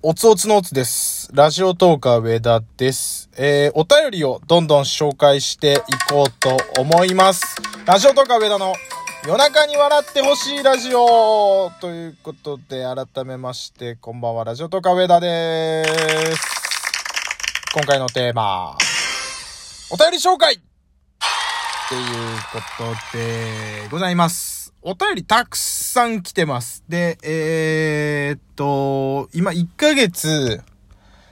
おつおつのおつです。ラジオトーカー上田です。えー、お便りをどんどん紹介していこうと思います。ラジオトーカー上田の夜中に笑ってほしいラジオということで、改めまして、こんばんは、ラジオトーカー上田です。今回のテーマ、お便り紹介っていうことでございます。お便りたくさん来てます。で、えー、っと、今1ヶ月、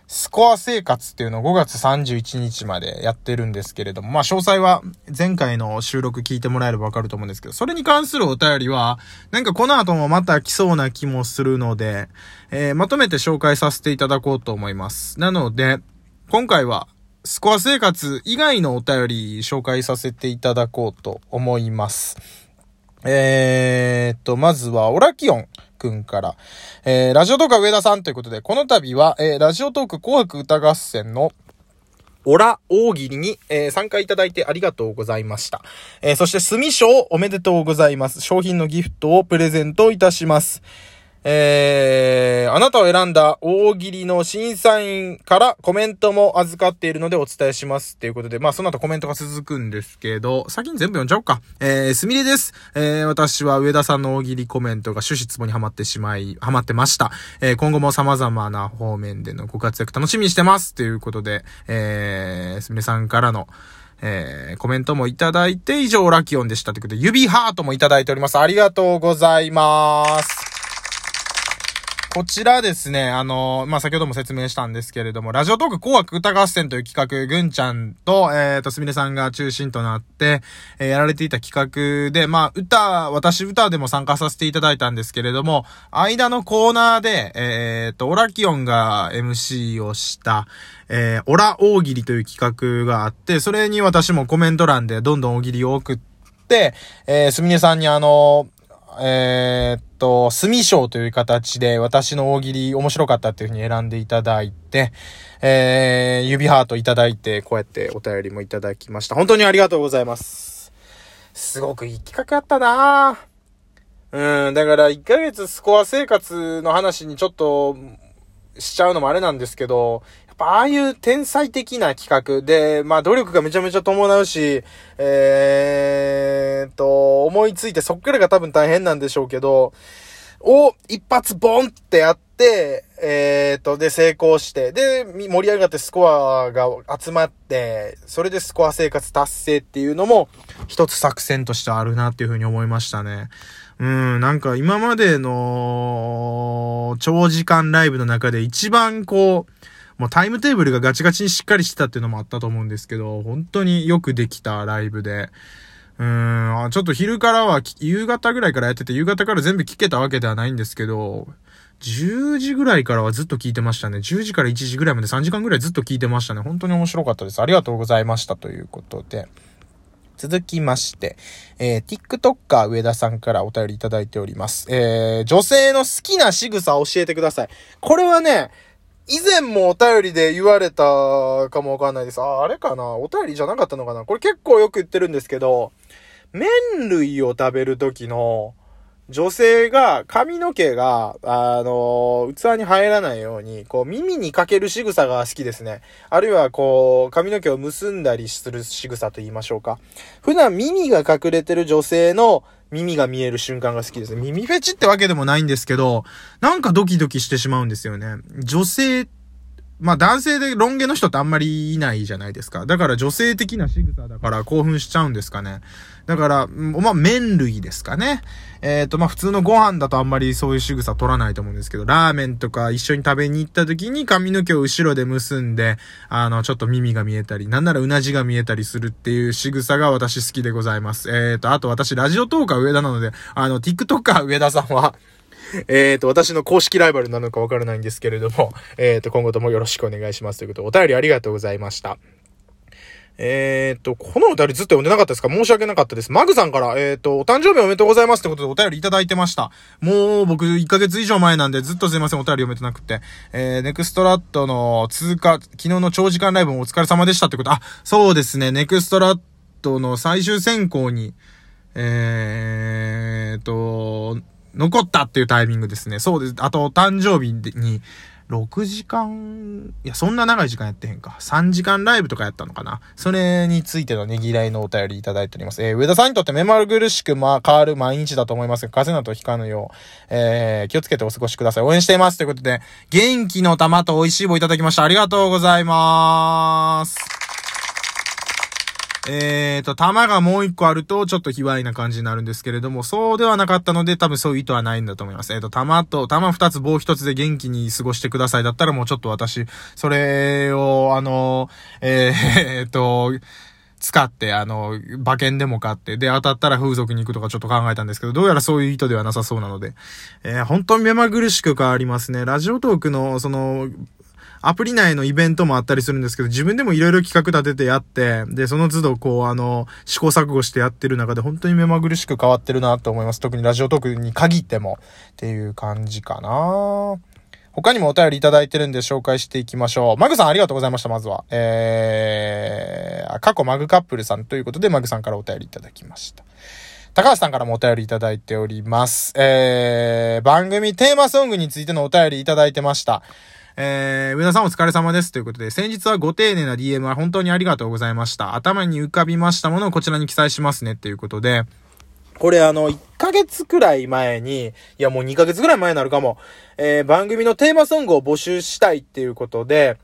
スコア生活っていうのを5月31日までやってるんですけれども、まあ詳細は前回の収録聞いてもらえればわかると思うんですけど、それに関するお便りは、なんかこの後もまた来そうな気もするので、えー、まとめて紹介させていただこうと思います。なので、今回はスコア生活以外のお便り紹介させていただこうと思います。えーっと、まずは、オラキオンくんから、えー、ラジオトーク上田さんということで、この度は、えー、ラジオトーク紅白歌合戦の、オラ大喜利に、えー参加いただいてありがとうございました。えーそして、スミ賞おめでとうございます。商品のギフトをプレゼントいたします。えー、あなたを選んだ大喜利の審査員からコメントも預かっているのでお伝えします。ということで、まあその後コメントが続くんですけど、先に全部読んじゃおうか。えー、すみれです。えー、私は上田さんの大喜利コメントが趣旨ツボにはまってしまい、はまってました。えー、今後も様々な方面でのご活躍楽しみにしてます。ということで、えー、すみれさんからの、えー、コメントもいただいて、以上、ラキオンでした。ということで、指ハートもいただいております。ありがとうございます。こちらですね、あの、まあ、先ほども説明したんですけれども、ラジオトーク紅白歌合戦という企画、ぐんちゃんと、えっ、と、すみれさんが中心となって、えーやられていた企画で、まあ、歌、私歌でも参加させていただいたんですけれども、間のコーナーで、えっ、と、オラキオンが MC をした、えーオラ大喜利という企画があって、それに私もコメント欄でどんどん大喜利を送って、えー、すみれさんにあのえーっと、墨賞という形で私の大喜利面白かったっていうふうに選んでいただいて、えー、指ハートいただいて、こうやってお便りもいただきました。本当にありがとうございます。すごくいい企画やったなうん、だから1ヶ月スコア生活の話にちょっとしちゃうのもあれなんですけど、ぱああいう天才的な企画で、まあ努力がめちゃめちゃ伴うし、えーと、思いついてそっからが多分大変なんでしょうけど、を一発ボンってやって、えーと、で成功して、で、盛り上がってスコアが集まって、それでスコア生活達成っていうのも一つ作戦としてあるなっていうふうに思いましたね。うん、なんか今までの長時間ライブの中で一番こう、もうタイムテーブルがガチガチにしっかりしてたっていうのもあったと思うんですけど、本当によくできたライブで、うーん、ちょっと昼からは、夕方ぐらいからやってて、夕方から全部聞けたわけではないんですけど、10時ぐらいからはずっと聞いてましたね。10時から1時ぐらいまで3時間ぐらいずっと聞いてましたね。本当に面白かったです。ありがとうございました。ということで。続きまして、えー、TikToker 上田さんからお便りいただいております。えー、女性の好きな仕草を教えてください。これはね、以前もお便りで言われたかもわかんないです。あ、あれかな？お便りじゃなかったのかな？これ結構よく言ってるんですけど、麺類を食べる時の、女性が髪の毛が、あの、器に入らないように、こう耳にかける仕草が好きですね。あるいはこう、髪の毛を結んだりする仕草と言いましょうか。普段耳が隠れてる女性の耳が見える瞬間が好きです。耳フェチってわけでもないんですけど、なんかドキドキしてしまうんですよね。女性っまあ男性でロン毛の人ってあんまりいないじゃないですか。だから女性的な仕草だから興奮しちゃうんですかね。だから、まあ麺類ですかね。えっ、とまあ普通のご飯だとあんまりそういう仕草取らないと思うんですけど、ラーメンとか一緒に食べに行った時に髪の毛を後ろで結んで、あの、ちょっと耳が見えたり、なんならうなじが見えたりするっていう仕草が私好きでございます。えっ、と、あと私ラジオトーカー上田なので、あの、TikToker 上田さんは、えっ、と、私の公式ライバルなのかわからないんですけれども、えっ、と、今後ともよろしくお願いしますということで、お便りありがとうございました。えっ、と、このお便りずっと読んでなかったですか申し訳なかったです。マグさんから、えっ、と、お誕生日おめでとうございますってことでお便りいただいてました。もう僕1ヶ月以上前なんでずっとすいませんお便り読めてなくて。えー、ネクストラットの通過、昨日の長時間ライブもお疲れ様でしたってこと。あ、そうですね、ネクストラットの最終選考に、えーと、残ったっていうタイミングですね。そうです。あと、誕生日に、6時間、いや、そんな長い時間やってへんか。3時間ライブとかやったのかな。それについてのねぎらいのお便りいただいております。えー、上田さんにとって目まぐるしく、ま、変わる毎日だと思いますが、風邪などひかぬよう、えー、気をつけてお過ごしください。応援しています。ということで、元気の玉と美味しい棒いただきました。ありがとうございます。えーと、玉がもう一個あると、ちょっと卑猥な感じになるんですけれども、そうではなかったので、多分そういう意図はないんだと思います。えーと、玉と、玉二つ、棒一つで元気に過ごしてくださいだったら、もうちょっと私、それを、あの、えー、えーと、使って、あの、馬券でも買って、で、当たったら風俗に行くとかちょっと考えたんですけど、どうやらそういう意図ではなさそうなので、えー、本当に目まぐるしく変わりますね。ラジオトークの、その、アプリ内のイベントもあったりするんですけど、自分でもいろいろ企画立ててやって、で、その都度こう、あの、試行錯誤してやってる中で本当に目まぐるしく変わってるなと思います。特にラジオトークに限ってもっていう感じかな他にもお便りいただいてるんで紹介していきましょう。マグさんありがとうございました、まずは。えー、過去マグカップルさんということで、マグさんからお便りいただきました。高橋さんからもお便りいただいております。えー、番組テーマソングについてのお便りいただいてました。えー、上田さんお疲れ様です。ということで、先日はご丁寧な DM は本当にありがとうございました。頭に浮かびましたものをこちらに記載しますね。っていうことで、これあの、1ヶ月くらい前に、いやもう2ヶ月くらい前になるかも、えー、番組のテーマソングを募集したいっていうことで、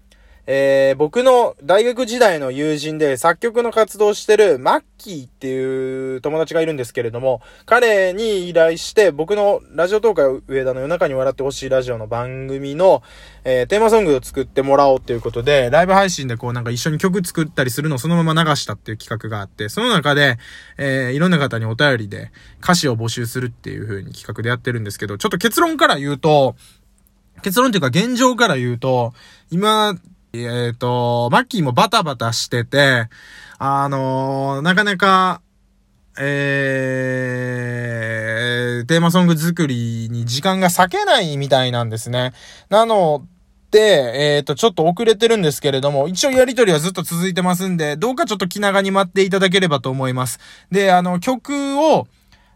えー、僕の大学時代の友人で作曲の活動してるマッキーっていう友達がいるんですけれども、彼に依頼して僕のラジオ東海上田の夜中に笑ってほしいラジオの番組の、えー、テーマソングを作ってもらおうっていうことで、ライブ配信でこうなんか一緒に曲作ったりするのをそのまま流したっていう企画があって、その中で、えー、いろんな方にお便りで歌詞を募集するっていう風に企画でやってるんですけど、ちょっと結論から言うと、結論っていうか現状から言うと、今、えっ、ー、と、マッキーもバタバタしてて、あのー、なかなか、えー、テーマソング作りに時間が割けないみたいなんですね。なので、えっ、ー、と、ちょっと遅れてるんですけれども、一応やりとりはずっと続いてますんで、どうかちょっと気長に待っていただければと思います。で、あの、曲を、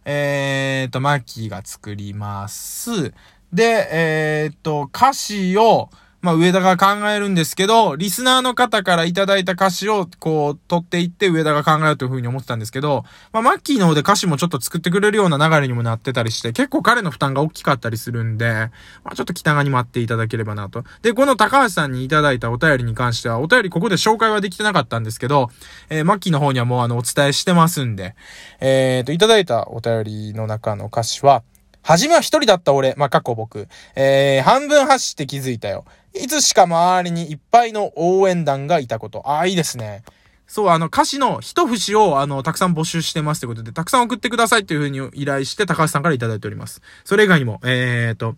えっ、ー、と、マッキーが作ります。で、えっ、ー、と、歌詞を、まあ、上田が考えるんですけど、リスナーの方からいただいた歌詞を、こう、取っていって上田が考えるというふうに思ってたんですけど、まあ、マッキーの方で歌詞もちょっと作ってくれるような流れにもなってたりして、結構彼の負担が大きかったりするんで、まあ、ちょっと北側に待っていただければなと。で、この高橋さんにいただいたお便りに関しては、お便りここで紹介はできてなかったんですけど、えー、マッキーの方にはもうあの、お伝えしてますんで、えーと、いただいたお便りの中の歌詞は、はじめは一人だった俺、まあ、過去僕。えー、半分走って気づいたよ。いつしか周りにいっぱいの応援団がいたこと。ああ、いいですね。そう、あの、歌詞の一節を、あの、たくさん募集してますということで、たくさん送ってくださいというふうに依頼して、高橋さんからいただいております。それ以外にも、えーと、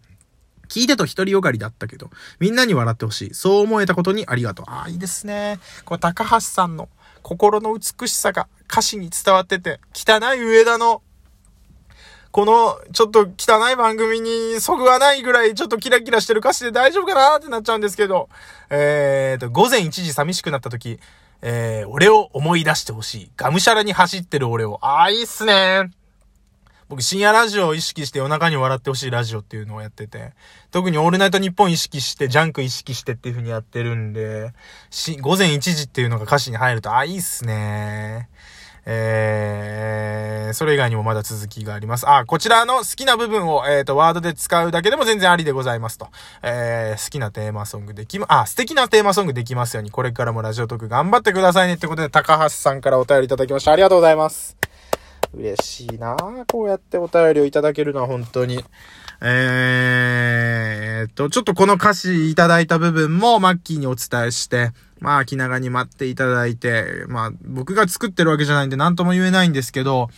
聞いてと一人よがりだったけど、みんなに笑ってほしい。そう思えたことにありがとう。ああ、いいですね。これ、高橋さんの心の美しさが歌詞に伝わってて、汚い上田のこの、ちょっと汚い番組にそぐわないぐらいちょっとキラキラしてる歌詞で大丈夫かなってなっちゃうんですけど、えーと、午前1時寂しくなった時、えー、俺を思い出してほしい。がむしゃらに走ってる俺を。あー、いいっすね僕、深夜ラジオを意識して夜中に笑ってほしいラジオっていうのをやってて、特にオールナイトニッポン意識して、ジャンク意識してっていう風にやってるんで、し、午前1時っていうのが歌詞に入ると、あ、いいっすねーえー、それ以外にもまだ続きがあります。あ、こちらの好きな部分を、えっ、ー、と、ワードで使うだけでも全然ありでございますと。えー、好きなテーマソングできま、あ、素敵なテーマソングできますように、これからもラジオトーク頑張ってくださいねってことで、高橋さんからお便りいただきました。ありがとうございます。嬉しいなこうやってお便りをいただけるのは本当に。えーと、ちょっとこの歌詞いただいた部分もマッキーにお伝えして、まあ気長に待っていただいて、まあ僕が作ってるわけじゃないんで何とも言えないんですけど、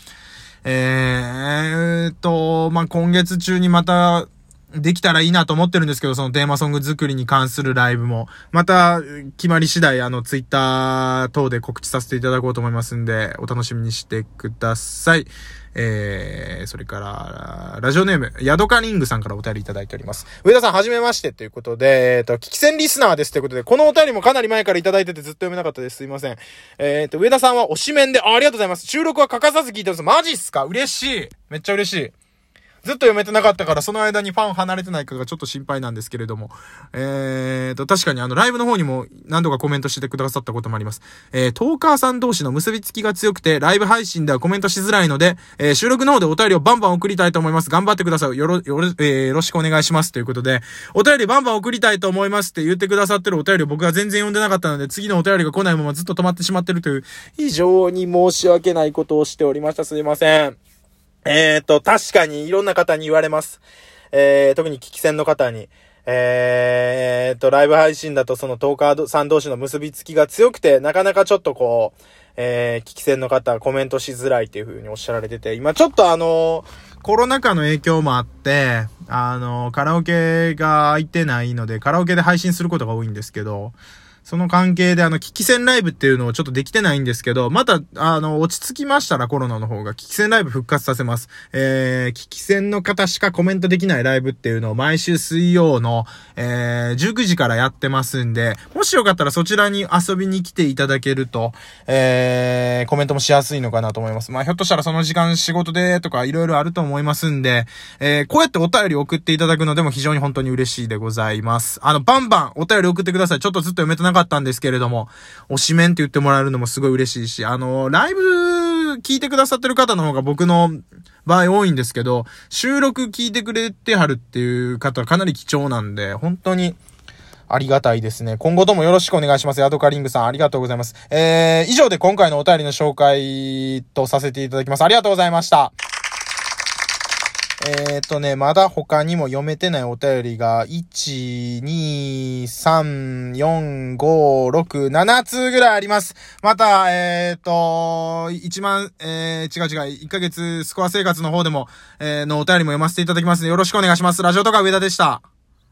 えーと、まあ今月中にまたできたらいいなと思ってるんですけど、そのテーマソング作りに関するライブも、また決まり次第、あの、ツイッター等で告知させていただこうと思いますんで、お楽しみにしてください。えー、それから、ラジオネーム、ヤドカリングさんからお便りいただいております。上田さん、はじめましてということで、えっ、ー、と、聞き戦リスナーですということで、このお便りもかなり前からいただいててずっと読めなかったです。すいません。えっ、ー、と、上田さんは推しメンで、あありがとうございます。収録は欠かさず聞いてます。マジっすか？嬉しい。めっちゃ嬉しい。ずっと読めてなかったから、その間にファン離れてないかがちょっと心配なんですけれども。えーと、確かにあの、ライブの方にも何度かコメントしてくださったこともあります。えー、トーカーさん同士の結びつきが強くて、ライブ配信ではコメントしづらいので、えー、収録の方でお便りをバンバン送りたいと思います。頑張ってください。よろ、よろ、えー、よろしくお願いします。ということで、お便りバンバン送りたいと思いますって言ってくださってるお便りを僕は全然読んでなかったので、次のお便りが来ないままずっと止まってしまってるという、非常に申し訳ないことをしておりました。すいません。えーと、確かにいろんな方に言われます。えー、特に聞き戦の方に。えーと、ライブ配信だとそのトーカーさん同士の結びつきが強くて、なかなかちょっとこう、えー、聞き戦の方はコメントしづらいっていう風におっしゃられてて、今ちょっとあのー、コロナ禍の影響もあって、あのー、カラオケが空いてないので、カラオケで配信することが多いんですけど、その関係であの、危機戦ライブっていうのをちょっとできてないんですけど、また、あの、落ち着きましたらコロナの方が、危機戦ライブ復活させます。えー、危機戦の方しかコメントできないライブっていうのを毎週水曜の、えー、19時からやってますんで、もしよかったらそちらに遊びに来ていただけると、えー、コメントもしやすいのかなと思います。まあ、ひょっとしたらその時間仕事でとか色々あると思いますんで、えー、こうやってお便り送っていただくのでも非常に本当に嬉しいでございます。あの、バンバンお便り送ってください。ちょっとずっと読めてなかったかったんですけれども、推しメンって言ってもらえるのもすごい嬉しいし、あの、ライブ聞いてくださってる方の方が僕の場合多いんですけど、収録聞いてくれてはるっていう方はかなり貴重なんで、本当に、ありがたいですね。今後ともよろしくお願いします。ヤドカリングさん、ありがとうございます。えー、以上で今回のお便りの紹介とさせていただきます。ありがとうございました。えっ、ー、とね、まだ他にも読めてないお便りが、1、2、3、4、5、6、7通ぐらいあります。また、えっ、ー、と、1万、えー、違う違う、1ヶ月スコア生活の方でも、えー、のお便りも読ませていただきますので、よろしくお願いします。ラジオとか上田でした。